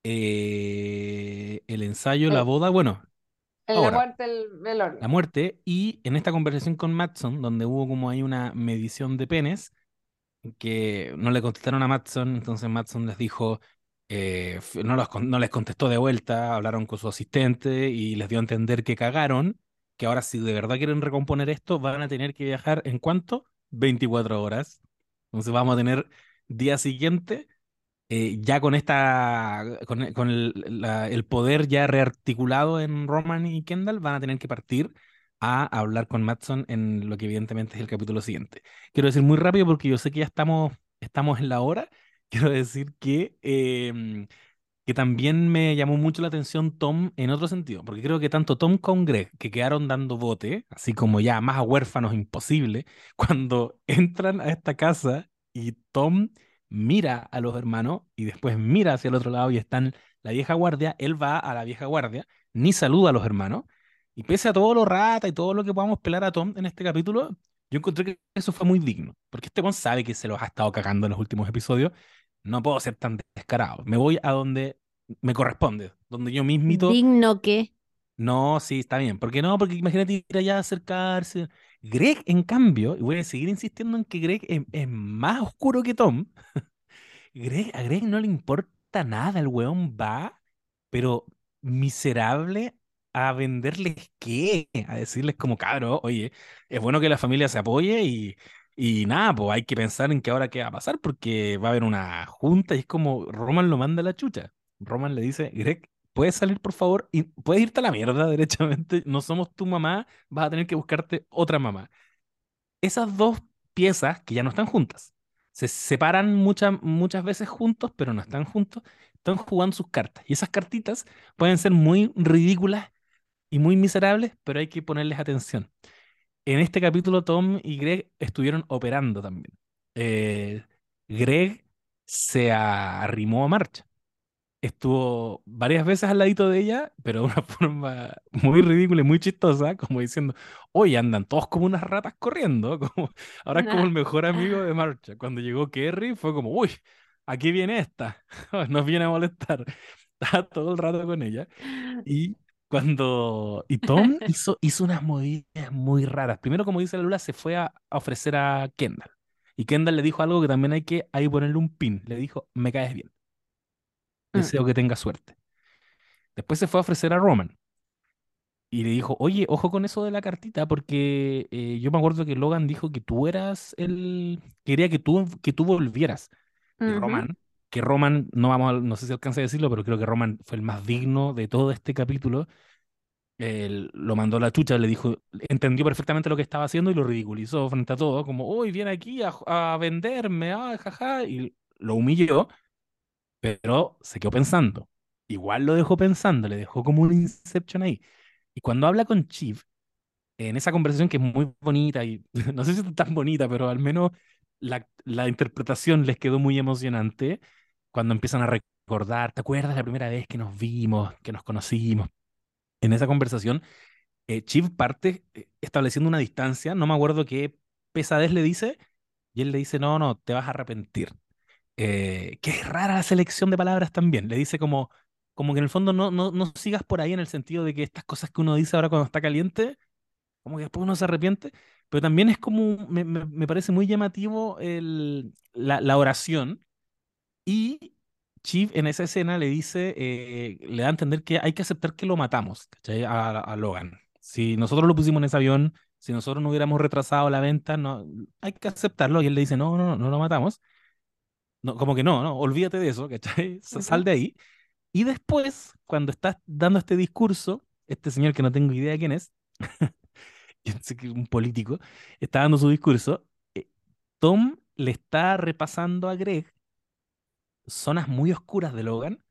eh, el ensayo, la
El-
boda, bueno,
la muerte del
la
velorio.
muerte y en esta conversación con Matson, donde hubo como ahí una medición de penes, que no le contestaron a Matson, entonces Matson les dijo, eh, no, los no les contestó de vuelta, hablaron con su asistente y les dio a entender que cagaron, que ahora si de verdad quieren recomponer esto, van a tener que viajar en cuánto? 24 horas. Entonces vamos a tener día siguiente, eh, ya con esta, con, con el, el poder ya rearticulado en Roman y Kendall, van a tener que partir a hablar con Matson en lo que evidentemente es el capítulo siguiente. Quiero decir muy rápido porque yo sé que ya estamos, estamos en la hora. <laughs> Quiero decir que, em, que también me llamó mucho la atención Tom en otro sentido, porque creo que tanto Tom como Greg, que quedaron dando bote, así como ya más a huérfanos imposible, <laughs> cuando entran a esta casa y Tom mira a los hermanos y después mira hacia el otro lado y están la vieja guardia, él va a la vieja guardia, ni saluda a los hermanos, y pese a todo lo rata y todo lo que podamos pelar a Tom en este capítulo, yo encontré que eso fue muy digno, porque este Tom sabe que se los ha estado cagando en los últimos episodios, no puedo ser tan descarado, me voy a donde me corresponde, donde yo mismito
Digno que.
No, sí, está bien. ¿Por qué no? Porque imagínate ir allá a acercarse. Greg, en cambio, y voy a seguir insistiendo en que Greg es, más oscuro que Tom. <laughs> Greg, a Greg no le importa nada, el weón va, pero miserable a venderles qué, a decirles como, cabro, oye, es bueno que la familia se apoye y, y nada, pues hay que pensar en qué ahora qué va a pasar porque va a haber una junta y es como Roman lo manda a la chucha. Roman le dice, Greg, ¿puedes salir por favor? Y puedes irte a la mierda, derechamente. No somos tu mamá, vas a tener que buscarte otra mamá. Esas dos piezas que ya no están juntas, se separan muchas muchas veces juntos, pero no están juntos, están jugando sus cartas. Y esas cartitas pueden ser muy ridículas y muy miserables, pero hay que ponerles atención. En este capítulo, Tom y Greg estuvieron operando también. Eh, Greg se arrimó a marcha. Estuvo varias veces al ladito de ella, pero de una <laughs> forma muy ridícula y muy chistosa, como diciendo, oye, andan todos como unas ratas corriendo, <laughs> como, ahora es como el mejor amigo de <laughs> marcha. Cuando llegó Kerry fue como, uy, aquí viene esta, nos viene a molestar. Estaba todo el rato con ella. Y cuando. Y Tom hizo, hizo unas movidas muy raras. Primero, como dice la Lula, se fue a, a ofrecer a Kendall. Y Kendall le dijo algo que también hay que ahí ponerle un pin. Le dijo, me caes bien.
Mm.
Deseo que tengas suerte. Después se fue a ofrecer a Roman. Y le dijo, oye, ojo con eso de la cartita, porque eh, yo me acuerdo que Logan dijo que tú eras el... Quería que tú, que tú volvieras. Y. Roman, que Roman, no vamos a- no sé si alcanza a decirlo, pero creo que Roman fue el más digno de todo este capítulo. Él lo mandó a la chucha, le dijo, entendió perfectamente lo que estaba haciendo y lo ridiculizó frente a todo, como, uy, viene aquí a, a venderme, ah, jaja, y lo humilló, pero se quedó pensando. Igual lo dejó pensando, le dejó como un Inception ahí. Y cuando habla con Chief, en esa conversación que es muy bonita y <laughs> no sé si es tan bonita, pero al menos la, la interpretación les quedó muy emocionante cuando empiezan a recordar, ¿te acuerdas la primera vez que nos vimos, que nos conocimos? En esa conversación, eh, Chief parte eh, estableciendo una distancia, no me acuerdo qué pesadez le dice, y él le dice, no, no, te vas a arrepentir. Eh, qué rara la selección de palabras también, le dice como, como que en el fondo no, no, no sigas por ahí en el sentido de que estas cosas que uno dice ahora cuando está caliente, como que después uno se arrepiente, pero también es como, me, me- me parece muy llamativo el, la, la oración y Chief en esa escena le dice, eh, le da a entender que hay que aceptar que lo matamos. A, a Logan. Si nosotros lo pusimos en ese avión, si nosotros no hubiéramos retrasado la venta, no, hay que aceptarlo. Y él le dice, no, no, no, no lo matamos. No, como que no, no, olvídate de eso, ¿cachai? <laughs> Sa- Sal de ahí. Y después, cuando estás dando este discurso, este señor que no tengo idea quién <laughs> es un político, está dando su discurso, eh, Tom le está repasando a Greg zonas muy oscuras de Logan,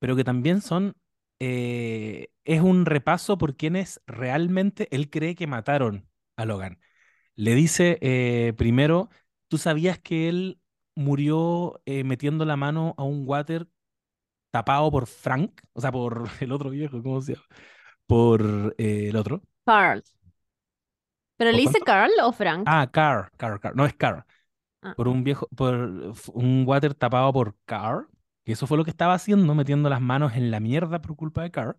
pero que también son, eh, es un repaso por quienes realmente él cree que mataron a Logan. Le dice eh, primero, ¿tú sabías que él murió eh, metiendo la mano a un water tapado por Frank? O sea, por <laughs> el otro viejo, ¿cómo se llama? Por eh, el otro.
Carl. ¿Pero
¿Por
le dice
cuánto?
Carl o Frank?
Ah, Carr, Carr, Carr. No es Carr.
Ah.
Por un viejo, por un water tapado por Carr. Que eso fue lo que estaba haciendo, metiendo las manos en la mierda por culpa de Carr.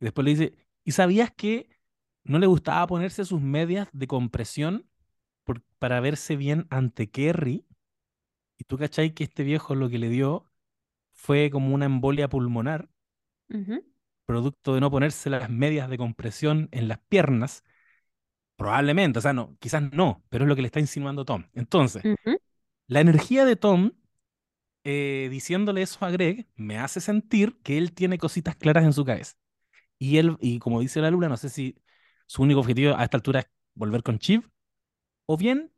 Y después le dice, ¿y sabías que no le gustaba ponerse sus medias de compresión por- para verse bien ante Kerry? Y tú cachai que este viejo lo que le dio fue como una embolia pulmonar, producto de no ponerse las medias de compresión en las piernas. Probablemente, o sea, no, quizás no, pero es lo que le está insinuando Tom. Entonces, la energía de Tom eh, diciéndole eso a Greg me hace sentir que él tiene cositas claras en su cabeza. Y él, y como dice la Lula, no sé si su único objetivo a esta altura es volver con Chief o bien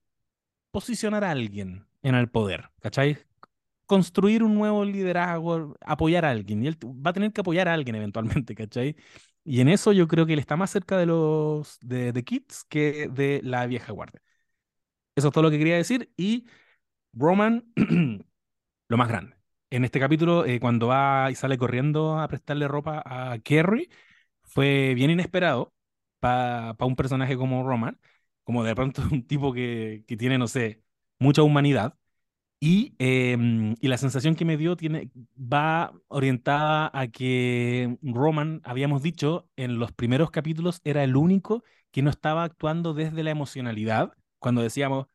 posicionar a alguien en el poder, ¿cachai? Construir un nuevo liderazgo, apoyar a alguien. Y él va a tener que apoyar a alguien eventualmente, ¿cachai? Y en eso yo creo que él está más cerca de los de, de Kids que de la vieja guardia. Eso es todo lo que quería decir. Y Roman, <clears throat> lo más grande. En este capítulo, eh, cuando va y sale corriendo a prestarle ropa a Kerry, fue bien inesperado para un personaje como Roman, como de pronto <laughs> un tipo que, que tiene, no sé, mucha humanidad. Y, em, y la sensación que me dio tiene, va orientada a que Roman, habíamos dicho, en los primeros capítulos era el único que no estaba actuando desde la emocionalidad. Cuando decíamos,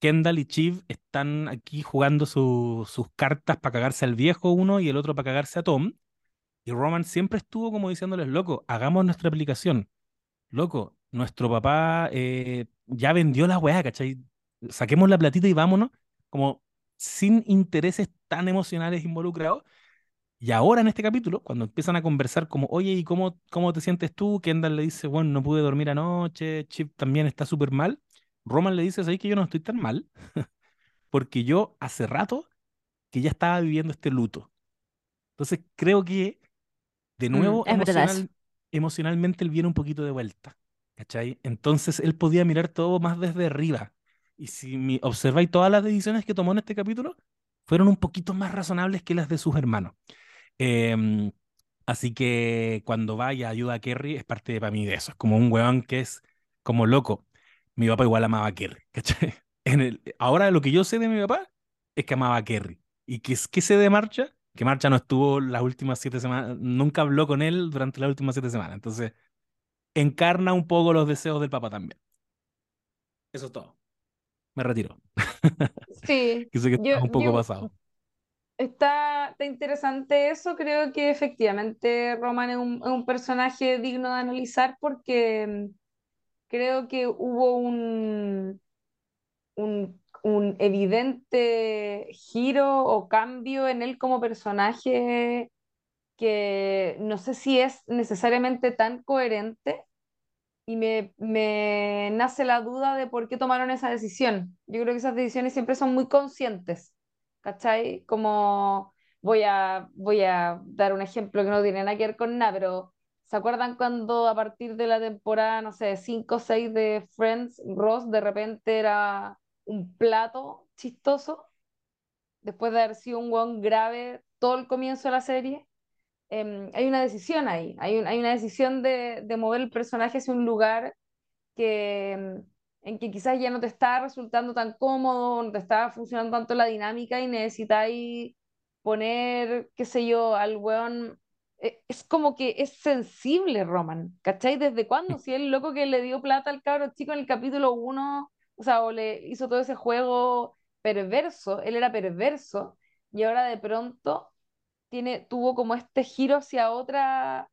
Kendall y Chiv están aquí jugando sus cartas para cagarse al viejo uno y el otro para cagarse a Tom. Y Roman siempre estuvo como diciéndoles, loco, hagamos nuestra aplicación. Loco, nuestro papá eh, ya vendió la weá, ¿cachai? Saquemos la platita y vámonos. Como sin intereses tan emocionales involucrados. Y ahora en este capítulo, cuando empiezan a conversar como, oye, ¿y cómo, cómo te sientes tú? Kendall le dice, bueno, no pude dormir anoche, Chip también está súper mal. Roman le dice, ¿sabes que yo no estoy tan mal? <laughs> Porque yo hace rato que ya estaba viviendo este luto. Entonces creo que, de
Mm,
nuevo,
eso.
emocional, emocionalmente él viene un poquito de vuelta. ¿Cachai? Entonces él podía mirar todo más desde arriba. Y si observáis todas las decisiones que tomó en este capítulo, fueron un poquito más razonables que las de sus hermanos. Em, así que cuando vaya ayuda a Kerry es parte de, para mí de eso. Es como un weón que es como loco. Mi papá igual amaba a Kerry. <laughs> En el, ahora lo que yo sé de mi papá es que amaba a Kerry. ¿Y que sé de Marcha? Que Marcha no estuvo las últimas siete semanas, nunca habló con él durante las últimas siete semanas. Entonces, encarna un poco los deseos del papá también. Eso es todo. Me retiro.
Sí, <laughs>
Que sé que
yo,
está un poco
yo
pasado.
Está, está interesante eso, creo que efectivamente Roman es un, es un personaje digno de analizar porque mm, creo que hubo un, un, un evidente giro o cambio en él como personaje que no sé si es necesariamente tan coherente y me, me nace la duda de por qué tomaron esa decisión. Yo creo que esas decisiones siempre son muy conscientes, ¿cachai? Como voy a, voy a dar un ejemplo que no tiene nada que ver con nada, pero ¿se acuerdan cuando a partir de la temporada, no sé, 5 o 6 de Friends, Ross de repente era un plato chistoso, después de haber sido un guion grave todo el comienzo de la serie? Em, hay una decisión ahí, hay, un- hay una decisión de, de mover el personaje hacia un lugar que, em, en que quizás ya no te está resultando tan cómodo, no te está funcionando tanto la dinámica y necesitáis poner, qué sé yo, al weón. e- Es como que es sensible Roman, ¿cachai? ¿Desde cuándo? Si el loco que le dio plata al cabro chico en el capítulo uno, o sea, o le hizo todo ese juego perverso, él era perverso, y ahora de pronto tiene, tuvo como este giro hacia otra,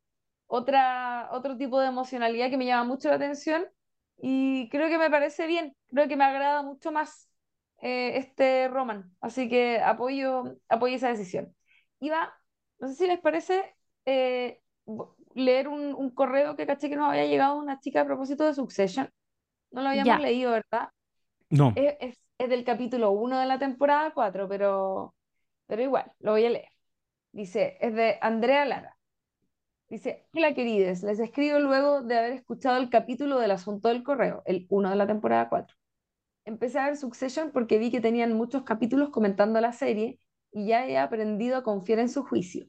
otra, otro tipo de emocionalidad que me llama mucho la atención y creo que me parece bien, creo que me agrada mucho más eh, este Roman, así que apoyo, apoyo esa decisión. Iba, no sé si les parece eh, leer un, un correo que caché que nos había llegado una chica a propósito de Succession, no lo habíamos
Ya,
leído, ¿verdad?
No,
Es, es, es del capítulo uno de la temporada 4 pero, pero igual, lo voy a leer. Dice, es de Andrea Lara. Dice, hola querides, les escribo luego de haber escuchado el capítulo del asunto del correo, el uno de la temporada 4. Empecé a ver Succession porque vi que tenían muchos capítulos comentando la serie y ya he aprendido a confiar en su juicio.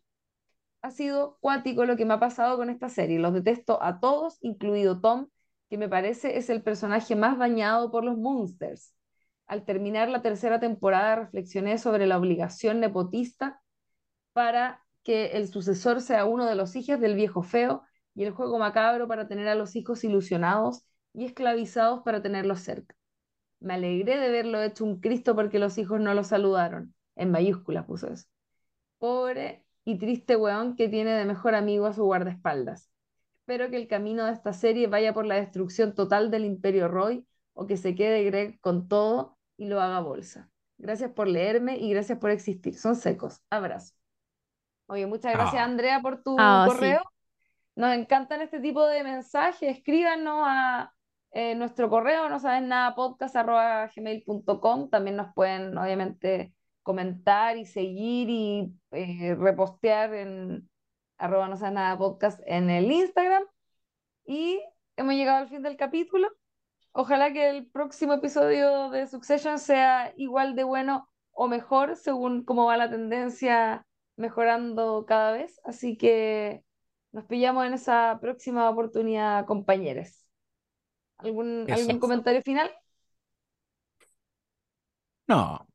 Ha sido cuático lo que me ha pasado con esta serie. Los detesto a todos, incluido Tom, que me parece es el personaje más dañado por los Monsters. Al terminar la tercera temporada reflexioné sobre la obligación nepotista para que el sucesor sea uno de los hijos del viejo feo y el juego macabro para tener a los hijos ilusionados y esclavizados para tenerlos cerca. Me alegré de verlo hecho un Cristo porque los hijos no lo saludaron. En mayúsculas puso eso. Pobre y triste weón que tiene de mejor amigo a su guardaespaldas. Espero que el camino de esta serie vaya por la destrucción total del Imperio Roy o que se quede Greg con todo y lo haga bolsa. Gracias por leerme y gracias por existir. Son secos. Abrazo. Oye, muchas gracias
Ah,
Andrea por tu
ah,
correo.
sí,
Nos encantan este tipo de mensajes. Escríbanos a eh, nuestro correo, no saben nada, podcast.gmail.com. También nos pueden, obviamente, comentar y seguir y eh, repostear en arroba no saben nada podcast en el Instagram. Y hemos llegado al fin del capítulo. Ojalá que el próximo episodio de Succession sea igual de bueno o mejor, según cómo va la tendencia mejorando cada vez. Así que nos pillamos en esa próxima oportunidad, compañeros. ¿Algún, algún comentario final?
No,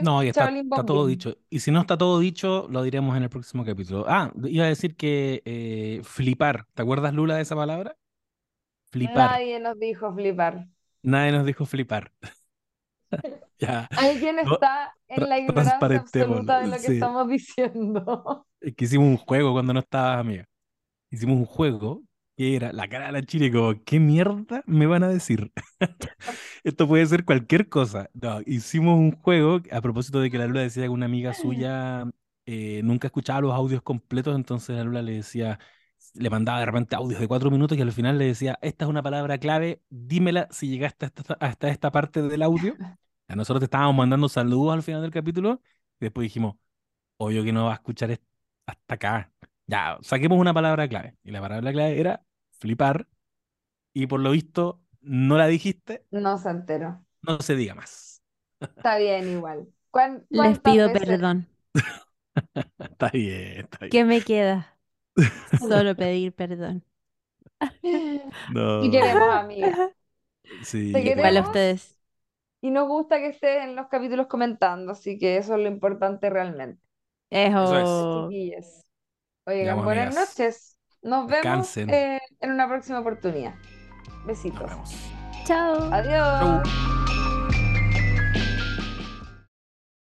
No, ya está, todo dicho. Y si no está todo dicho, lo diremos en el próximo capítulo. Ah, iba a decir que eh, flipar. ¿Te acuerdas, Lula, de esa palabra? Flipar.
Nadie nos dijo flipar.
Nadie nos dijo flipar. <laughs> Ya,
Alguien
No,
está en la ignorancia absoluta de lo que
sí.
estamos diciendo. <laughs>
Es que hicimos un juego cuando no estabas, amiga. Hicimos un juego que era la cara de la Chile, como, ¿qué mierda me van a decir? <laughs> Esto puede ser cualquier cosa. No, hicimos un juego a propósito de que la Lula decía que una amiga suya eh, nunca escuchaba los audios completos, entonces la Lula le decía, le mandaba de repente audios de cuatro minutos y al final le decía, esta es una palabra clave, dímela si llegaste hasta, hasta esta parte del audio. A nosotros te estábamos mandando saludos al final del capítulo y después dijimos, obvio que no va a escuchar hasta acá. Ya, saquemos una palabra clave. Y la palabra clave era flipar. Y por lo visto, no la dijiste,
No se enteró.
no se diga más.
Está bien igual. ¿Cuán-
Les pido
veces-
perdón. <laughs>
Está bien, está bien.
¿Qué me queda? <laughs> Solo pedir perdón. <laughs>
No,
Y queremos, amiga.
sí,
te
igual.
Igual a ustedes.
Y nos gusta que estés en los capítulos comentando, así que eso es lo importante realmente.
Eso.
Chiquillas. Oigan, buenas
amigas.
noches. Nos vemos
Descansen.
eh, en una próxima oportunidad.
Nos
Besitos.
vemos.
Chao.
Adiós.
Chau.